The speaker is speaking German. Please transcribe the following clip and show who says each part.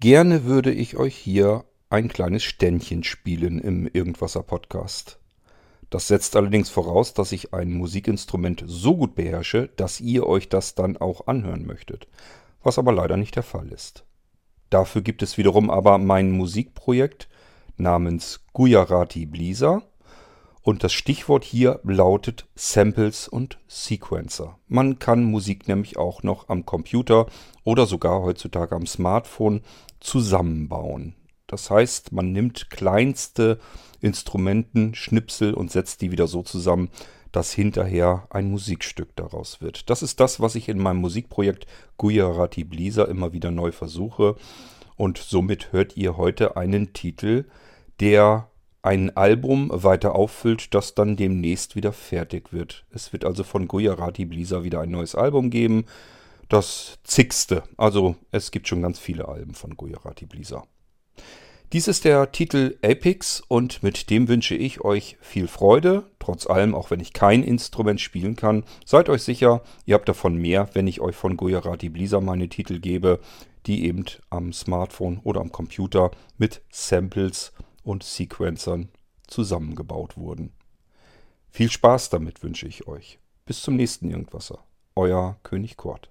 Speaker 1: Gerne würde ich euch hier ein kleines Ständchen spielen im Irgendwasser Podcast. Das setzt allerdings voraus, dass ich ein Musikinstrument so gut beherrsche, dass ihr euch das dann auch anhören möchtet, was aber leider nicht der Fall ist. Dafür gibt es wiederum aber mein Musikprojekt namens Gujarati Blisa und das Stichwort hier lautet Samples und Sequencer. Man kann Musik nämlich auch noch am Computer oder sogar heutzutage am Smartphone zusammenbauen. Das heißt, man nimmt kleinste Instrumenten, Schnipsel und setzt die wieder so zusammen, dass hinterher ein Musikstück daraus wird. Das ist das, was ich in meinem Musikprojekt Gujarati Blisa immer wieder neu versuche. Und somit hört ihr heute einen Titel, der ein Album weiter auffüllt, das dann demnächst wieder fertig wird. Es wird also von Gujarati Blisa wieder ein neues Album geben. Das zigste. Also es gibt schon ganz viele Alben von Gujarati Blisa. Dies ist der Titel Apex und mit dem wünsche ich euch viel Freude. Trotz allem, auch wenn ich kein Instrument spielen kann, seid euch sicher, ihr habt davon mehr, wenn ich euch von Gujarati Blisa meine Titel gebe, die eben am Smartphone oder am Computer mit Samples und Sequencern zusammengebaut wurden. Viel Spaß damit wünsche ich euch. Bis zum nächsten Irgendwasser. Euer König Kort.